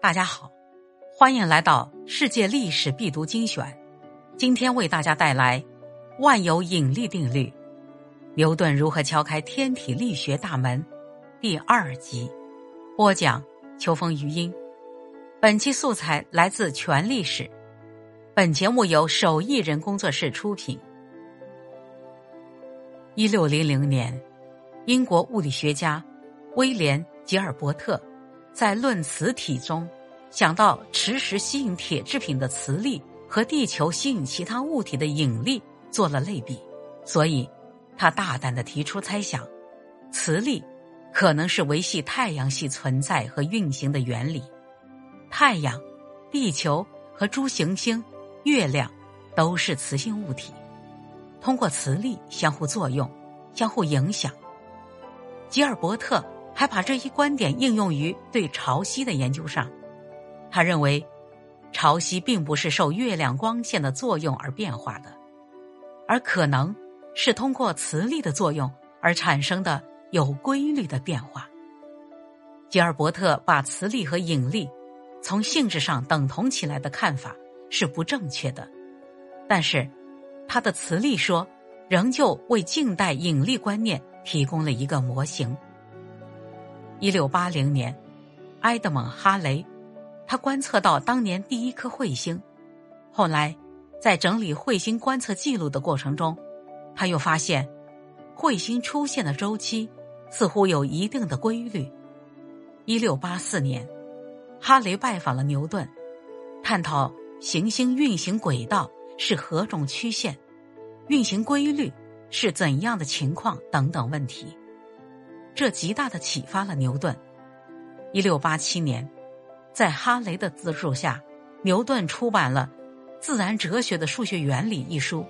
大家好，欢迎来到世界历史必读精选。今天为大家带来万有引力定律，牛顿如何敲开天体力学大门第二集。播讲：秋风余音。本期素材来自全历史。本节目由手艺人工作室出品。一六零零年，英国物理学家威廉·吉尔伯特。在论磁体中，想到磁石吸引铁制品的磁力和地球吸引其他物体的引力做了类比，所以他大胆的提出猜想：磁力可能是维系太阳系存在和运行的原理。太阳、地球和诸行星、月亮都是磁性物体，通过磁力相互作用、相互影响。吉尔伯特。还把这一观点应用于对潮汐的研究上。他认为，潮汐并不是受月亮光线的作用而变化的，而可能是通过磁力的作用而产生的有规律的变化。吉尔伯特把磁力和引力从性质上等同起来的看法是不正确的，但是他的磁力说仍旧为近代引力观念提供了一个模型。一六八零年，埃德蒙·哈雷，他观测到当年第一颗彗星。后来，在整理彗星观测记录的过程中，他又发现，彗星出现的周期似乎有一定的规律。一六八四年，哈雷拜访了牛顿，探讨行星运行轨道是何种曲线，运行规律是怎样的情况等等问题。这极大的启发了牛顿。一六八七年，在哈雷的资助下，牛顿出版了《自然哲学的数学原理》一书，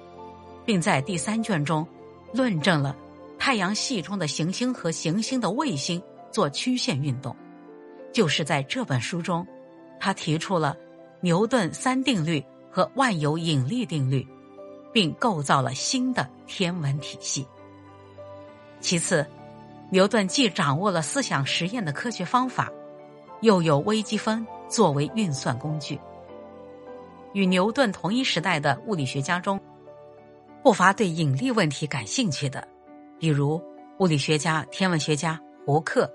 并在第三卷中论证了太阳系中的行星和行星的卫星做曲线运动。就是在这本书中，他提出了牛顿三定律和万有引力定律，并构造了新的天文体系。其次。牛顿既掌握了思想实验的科学方法，又有微积分作为运算工具。与牛顿同一时代的物理学家中，不乏对引力问题感兴趣的，比如物理学家、天文学家胡克。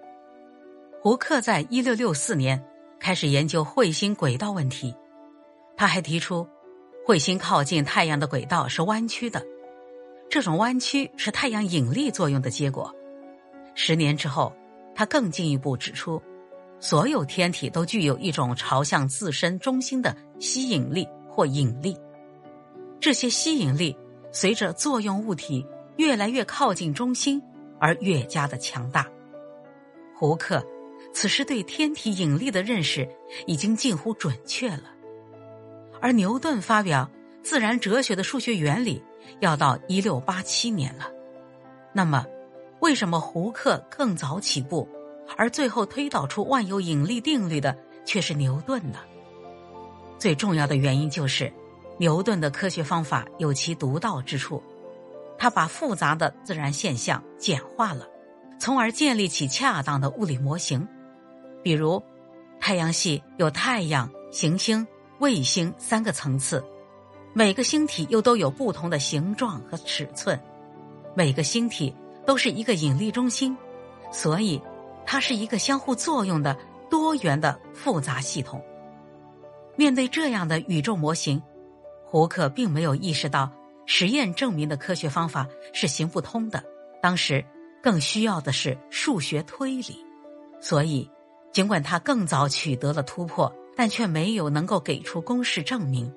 胡克在一六六四年开始研究彗星轨道问题，他还提出，彗星靠近太阳的轨道是弯曲的，这种弯曲是太阳引力作用的结果。十年之后，他更进一步指出，所有天体都具有一种朝向自身中心的吸引力或引力。这些吸引力随着作用物体越来越靠近中心而越加的强大。胡克此时对天体引力的认识已经近乎准确了，而牛顿发表自然哲学的数学原理要到一六八七年了。那么。为什么胡克更早起步，而最后推导出万有引力定律的却是牛顿呢？最重要的原因就是，牛顿的科学方法有其独到之处，他把复杂的自然现象简化了，从而建立起恰当的物理模型。比如，太阳系有太阳、行星、卫星三个层次，每个星体又都有不同的形状和尺寸，每个星体。都是一个引力中心，所以它是一个相互作用的多元的复杂系统。面对这样的宇宙模型，胡克并没有意识到实验证明的科学方法是行不通的。当时更需要的是数学推理，所以尽管他更早取得了突破，但却没有能够给出公式证明。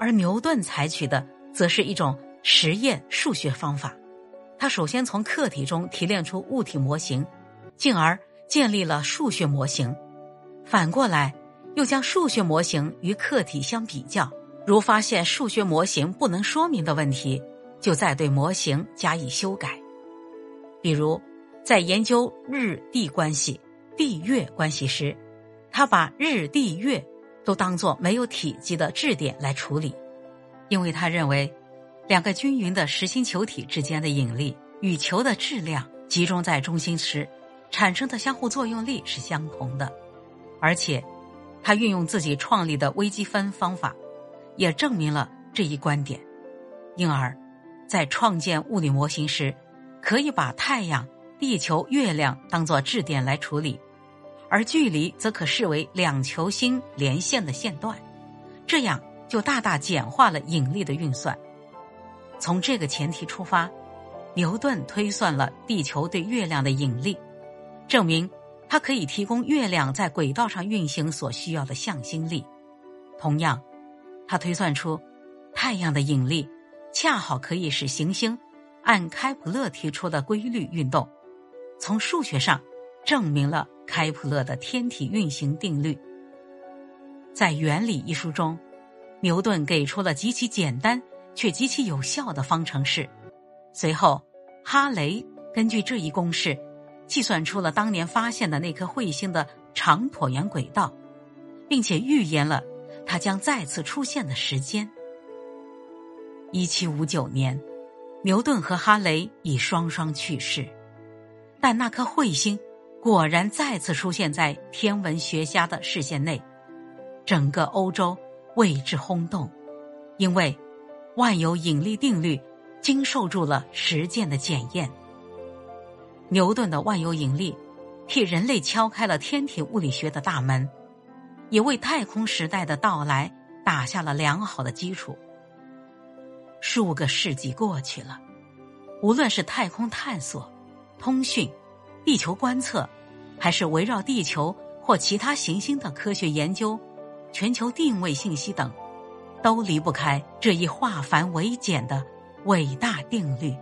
而牛顿采取的则是一种实验数学方法。他首先从客体中提炼出物体模型，进而建立了数学模型。反过来，又将数学模型与客体相比较，如发现数学模型不能说明的问题，就再对模型加以修改。比如，在研究日地关系、地月关系时，他把日地月都当作没有体积的质点来处理，因为他认为。两个均匀的实心球体之间的引力与球的质量集中在中心时产生的相互作用力是相同的，而且他运用自己创立的微积分方法，也证明了这一观点。因而，在创建物理模型时，可以把太阳、地球、月亮当作质点来处理，而距离则可视为两球星连线的线段，这样就大大简化了引力的运算。从这个前提出发，牛顿推算了地球对月亮的引力，证明它可以提供月亮在轨道上运行所需要的向心力。同样，他推算出太阳的引力恰好可以使行星。按开普勒提出的规律运动，从数学上证明了开普勒的天体运行定律。在《原理》一书中，牛顿给出了极其简单却极其有效的方程式。随后，哈雷根据这一公式，计算出了当年发现的那颗彗星的长椭圆轨道，并且预言了它将再次出现的时间。一七五九年。牛顿和哈雷已双双去世，但那颗彗星果然再次出现在天文学家的视线内，整个欧洲为之轰动，因为万有引力定律经受住了实践的检验。牛顿的万有引力替人类敲开了天体物理学的大门，也为太空时代的到来打下了良好的基础。数个世纪过去了，无论是太空探索、通讯、地球观测，还是围绕地球或其他行星的科学研究、全球定位信息等，都离不开这一化繁为简的伟大定律。